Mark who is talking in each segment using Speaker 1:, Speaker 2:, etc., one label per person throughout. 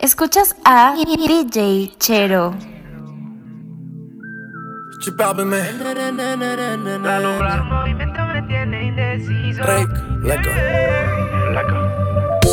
Speaker 1: Escuchas a DJ Chero.
Speaker 2: Chipápeme.
Speaker 3: Alumbrar movimiento me tiene indeciso.
Speaker 2: Rick, leco.
Speaker 3: Leco.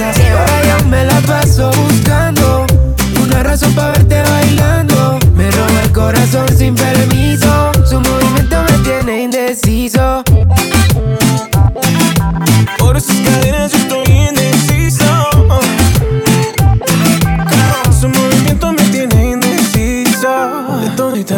Speaker 2: Y
Speaker 4: ahora yo me la paso buscando una razón para verte bailando. Me roba el corazón sin permiso. Su movimiento me tiene indeciso.
Speaker 2: Por esas cadenas yo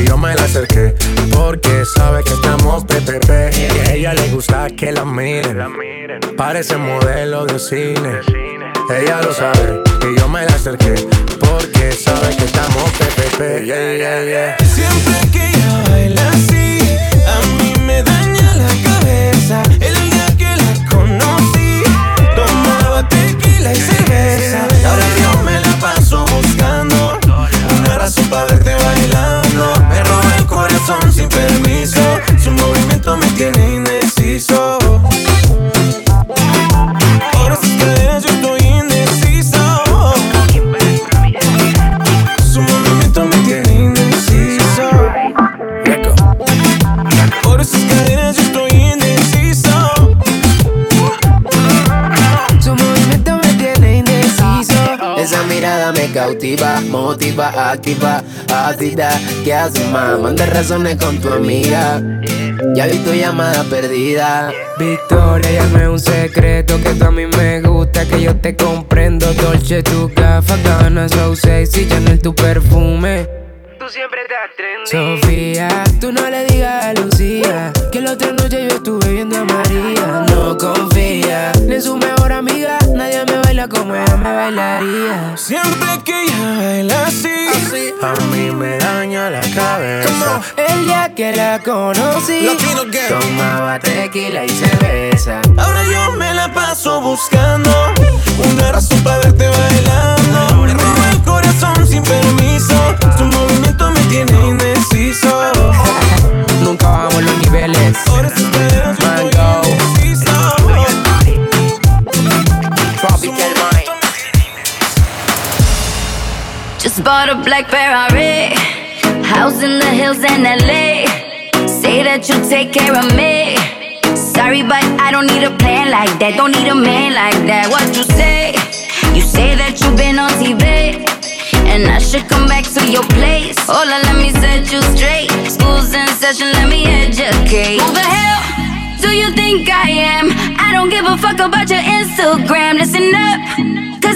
Speaker 5: y yo me la acerqué porque sabe que estamos PPP. Y a ella le gusta que la miren. Parece modelo de cine. Ella lo sabe y yo me la acerqué porque sabe que estamos PPP. Yeah, yeah, yeah.
Speaker 2: Siempre que ella baila así,
Speaker 4: ¿Qué haces, más? Manda razones con tu amiga. Ya vi tu llamada perdida. Victoria, llame un secreto que tú a mí me gusta, que yo te comprendo. Dolce, tu gafas, ganas, so sexy, Chanel, tu perfume.
Speaker 3: Tú siempre estás trendy.
Speaker 4: Sofía, tú no le digas a Lucía que la otra noche yo estuve viendo a María. No confía ni en su mejor amiga, nadie me baila como ella me bailaría.
Speaker 2: Siempre que ella baila así, a mí me daña la cabeza.
Speaker 4: El día que la conocí,
Speaker 2: girl.
Speaker 4: tomaba tequila y cerveza.
Speaker 2: Ahora yo me la paso buscando una razón para verte bailando. Me roba el corazón sin permiso. Su movimiento me tiene indeciso.
Speaker 4: Nunca bajamos los niveles.
Speaker 6: Just bought a black Ferrari. House in the hills in LA. Say that you take care of me. Sorry, but I don't need a plan like that. Don't need a man like that. What you say? You say that you've been on TV. And I should come back to your place. Hola, let me set you straight. School's in session, let me educate. Who the hell do you think I am? I don't give a fuck about your Instagram. Listen up,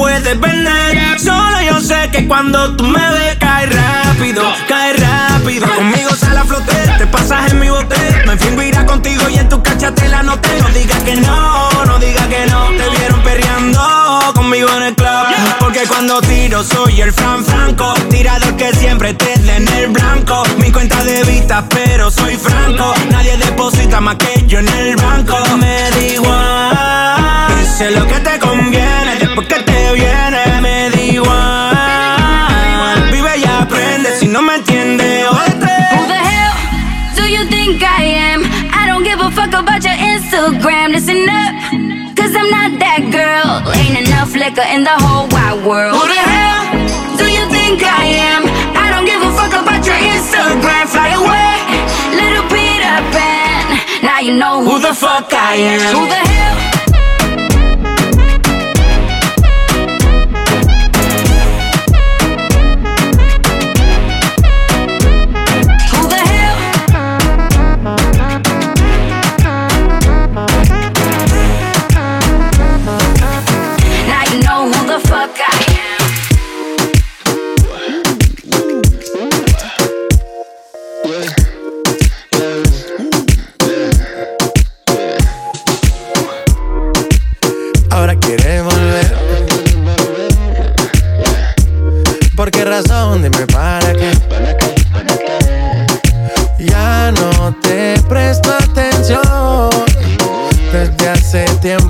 Speaker 7: Puedes vender. Solo yo sé que cuando tú me ves, cae rápido, cae rápido. Conmigo sale a flote, te pasas en mi bote. Me fingo irá contigo y en tu cachate la noté. No digas que no, no digas que no. Te vieron perreando conmigo en el club. Porque cuando tiro soy el Fran Franco. Tirador que siempre te den el blanco. Mi cuenta de vista, pero soy franco. Nadie deposita más que yo en el banco. Me da igual. Sé lo que te conviene
Speaker 6: después que te viene. Me da igual. Vive y aprende si no me entiende. Otra. Who the hell do you think I am? I don't give a fuck about your Instagram. Listen up, cause I'm not that girl. Ain't enough liquor in the whole wide world. Who the hell do you think I am?
Speaker 5: I don't give a fuck about your Instagram. Fly away, little Peter Pan. Now you
Speaker 8: know who, who the fuck I am. Who the hell? them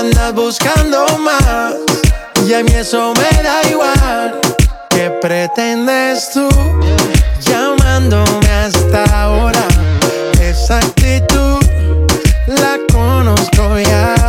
Speaker 5: Andas buscando más. Y a mí eso me da igual. ¿Qué pretendes tú llamándome hasta ahora? Esa actitud la conozco ya.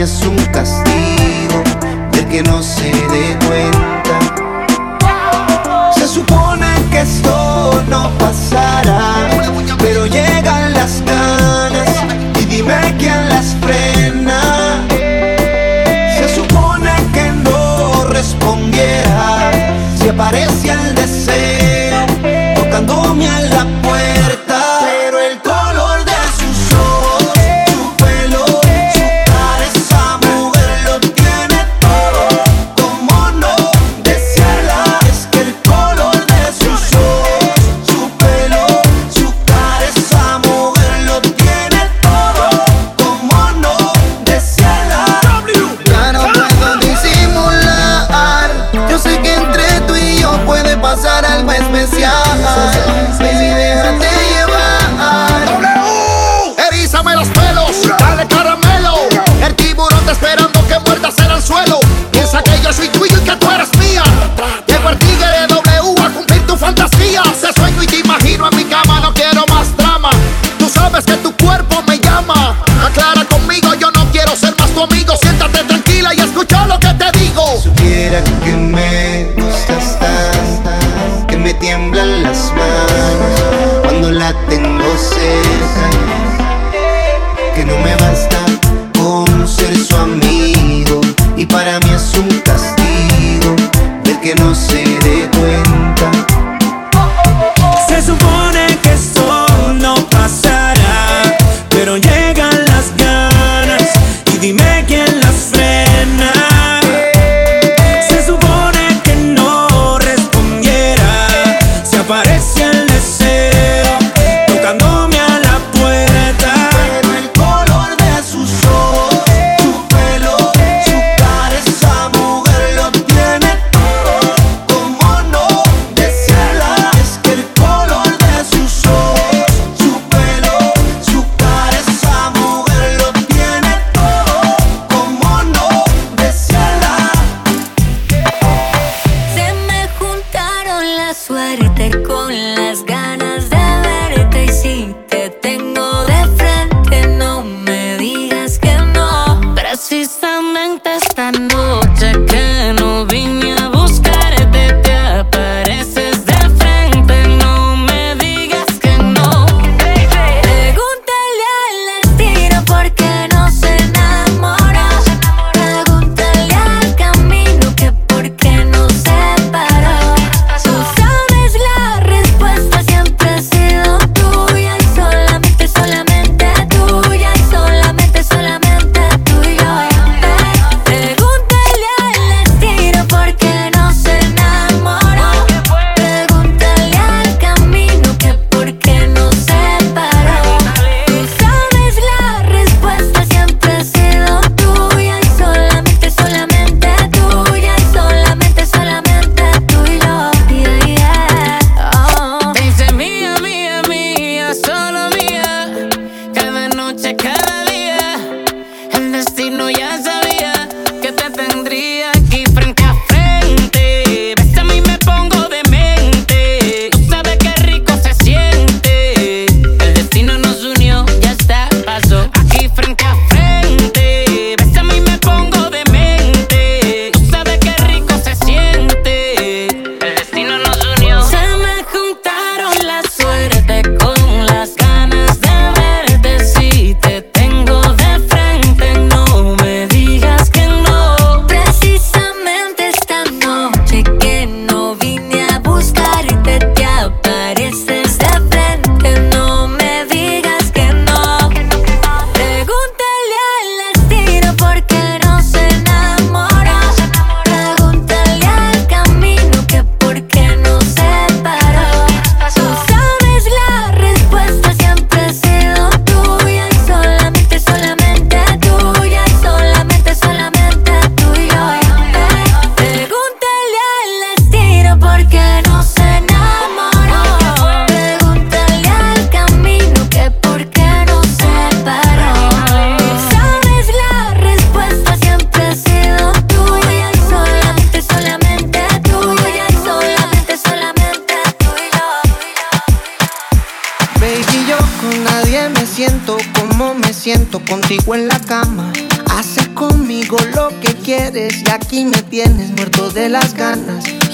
Speaker 9: Y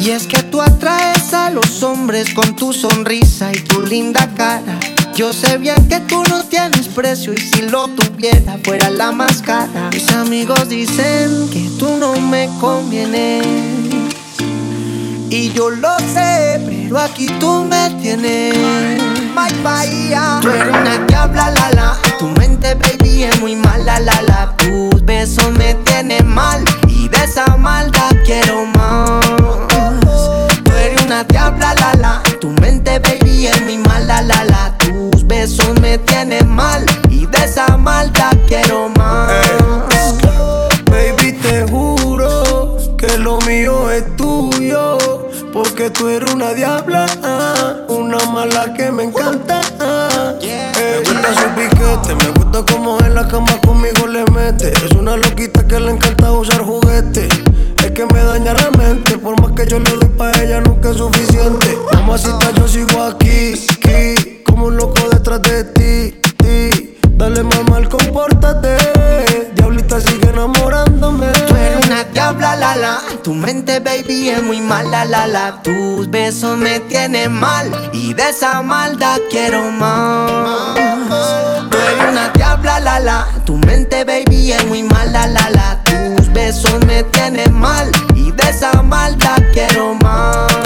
Speaker 9: Y es
Speaker 10: que
Speaker 11: tú
Speaker 12: atraes a los hombres con tu sonrisa y tu linda cara. Yo sé bien que tú no tienes precio y si lo tuviera fuera la más cara. Mis amigos dicen que tú no me convienes. Y yo lo sé, pero aquí tú me tienes. My Bahía. Tú eres una diabla, la la. Tu mente, baby, es muy mala la la. Tus besos me tienen mal. Y de esa maldad quiero más una diabla. Tu mente, baby, es mi mala, la la. Tus besos me tienen mal y de esa maldad quiero más.
Speaker 13: Eh, baby, te juro que lo mío es tuyo, porque tú eres una diabla que yo le doy pa' ella nunca es suficiente. Mamacita, yo sigo aquí, aquí, como un loco detrás de ti, ti. Dale mamá, compórtate. Diablita sigue enamorándome.
Speaker 12: Tú eres una diabla, la la. Tu mente, baby, es muy mala, la la. Tus besos me tienen mal. Y de esa maldad quiero más. Tú eres una diabla, la la. Tu mente, baby, es muy mala, la la. Tus besos me tienen mal esa maldad quiero más.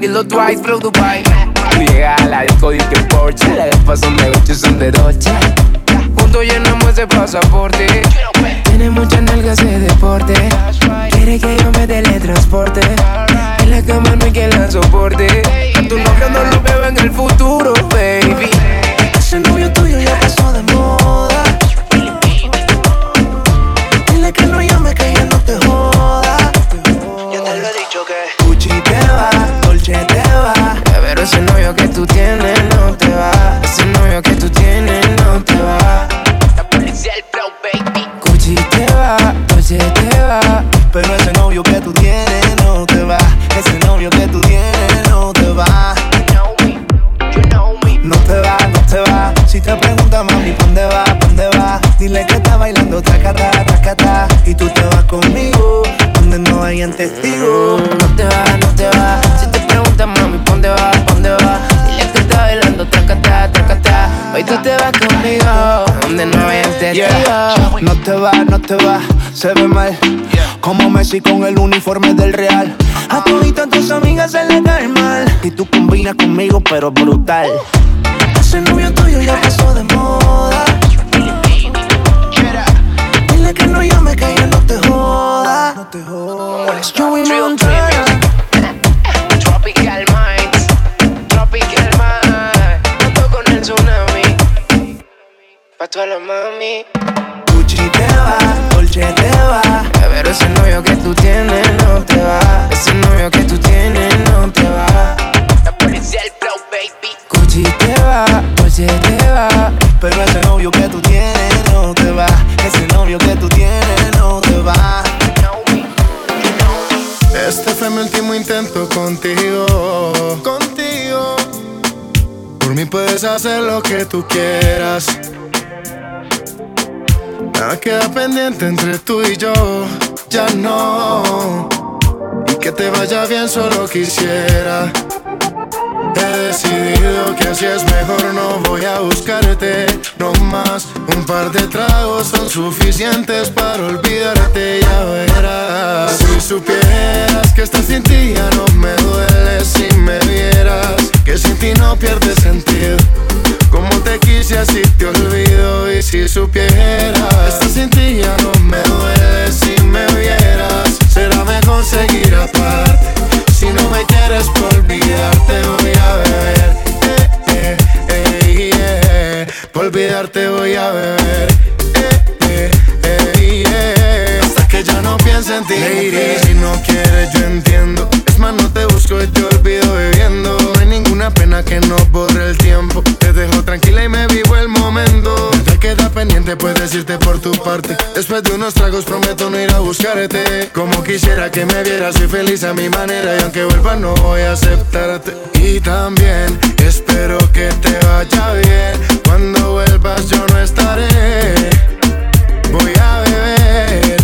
Speaker 14: Dilo twice, flow Dubai. Tú llegas a la disco, que Porsche, gafas son de 8, son de Roche. Juntos llenamos ese pasaporte.
Speaker 4: Tiene muchas nalgas de deporte. Quiere que yo me teletransporte. En la cama no hay quien la soporte.
Speaker 14: A tu novio no lo veo en el futuro,
Speaker 12: No te va,
Speaker 4: no te va,
Speaker 12: se ve mal. Como Messi con el uniforme del Real. A toditas tus amigas se le cae mal. Y tú combinas conmigo, pero brutal. Ese novio tuyo ya pasó de moda. Dile que no llame que ya no te joda. No te jodas. Joey Montana.
Speaker 14: Tropical Minds, Tropical Minds. Ando con el tsunami. Pa' toda la mami.
Speaker 12: Gucci te va, Dolce te va.
Speaker 4: Pero ese novio que tú tienes no te va. Ese novio que tú tienes no te va.
Speaker 14: La policía del flow, baby.
Speaker 4: Gucci te va, Dolce te va.
Speaker 12: Pero ese novio que tú tienes no te va. Ese novio que tú tienes no te va.
Speaker 15: Este fue mi último intento contigo. Contigo. Por mí puedes hacer lo que tú quieras. Nada queda pendiente entre tú y yo. Ya no. Y que te vaya bien, solo quisiera. Decidido que así es mejor, no voy a buscarte. No más, un par de tragos son suficientes para olvidarte, ya verás. Si supieras que estás sin ti ya no me duele si me vieras. Que sin ti no pierde sentido. Como te quise así te olvido y si supieras Estás sin ti ya no me duele si me vieras Será mejor seguir aparte Si no me quieres por olvidarte voy a beber eh, eh, eh, yeah. Por olvidarte voy a beber eh, eh, eh, yeah. Hasta que ya no piense en ti Lady, si no quieres yo entiendo pendiente puedes irte por tu parte. Después de unos tragos prometo no ir a buscarte. Como quisiera que me vieras soy feliz a mi manera. Y aunque vuelva no voy a aceptarte. Y también espero que te vaya bien. Cuando vuelvas yo no estaré. Voy a beber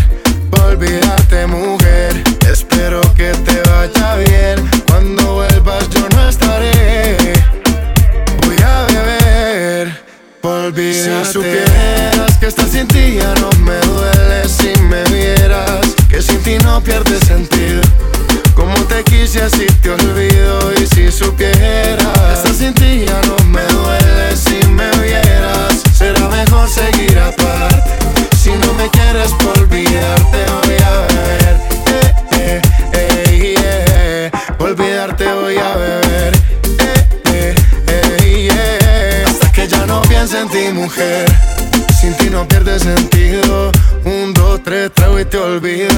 Speaker 15: olvidarte mujer. Espero que te vaya bien. Cuando vuelvas yo no estaré. Voy a beber por olvidarte Si que estar sin ti ya no me duele Si me vieras que sin ti no pierde sentido Como te quise así te olvido Y si supieras trago y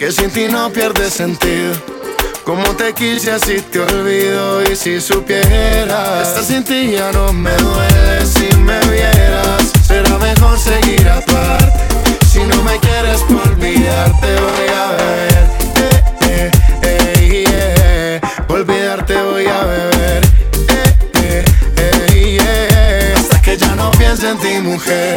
Speaker 15: que sin ti no pierde sentido como te quise así te olvido y si supieras Estar sin ti ya no me duele si me vieras Será mejor seguir aparte Si no me quieres por olvidarte voy a beber eh, eh, eh, yeah. Por olvidarte voy a beber eh, eh, eh, yeah. Hasta que ya no piense en ti mujer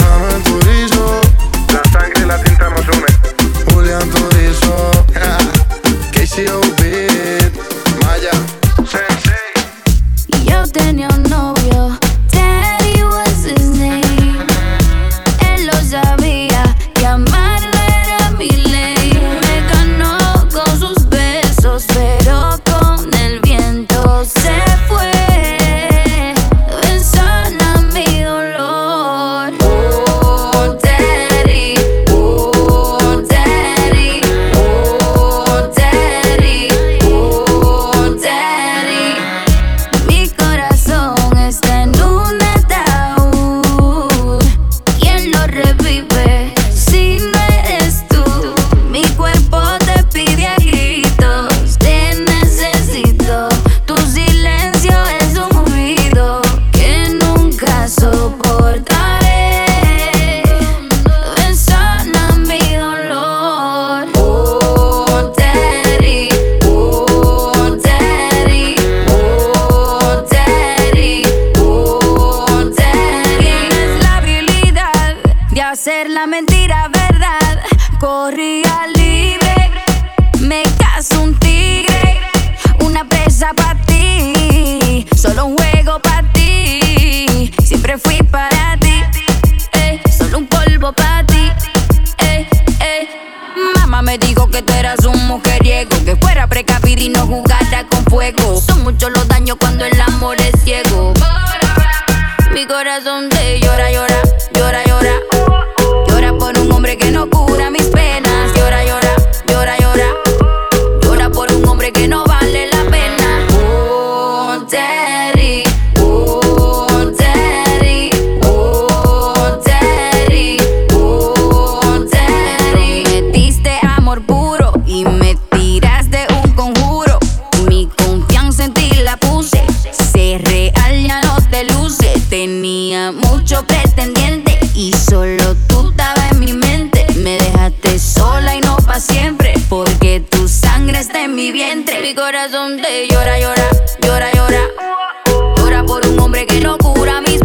Speaker 6: me caso un tigre, una presa para ti, solo un juego para ti. Siempre fui para ti, eh, solo un polvo para ti. Eh, eh. Mamá me dijo que tú eras un mujeriego, que fuera precavida y no jugara con fuego. Son muchos los daños cuando el amor es ciego. Mi corazón y solo tú estabas en mi mente. Me dejaste sola y no pa' siempre. Porque tu sangre está en mi vientre. Mi corazón te llora, llora, llora, llora. Llora por un hombre que no cura mi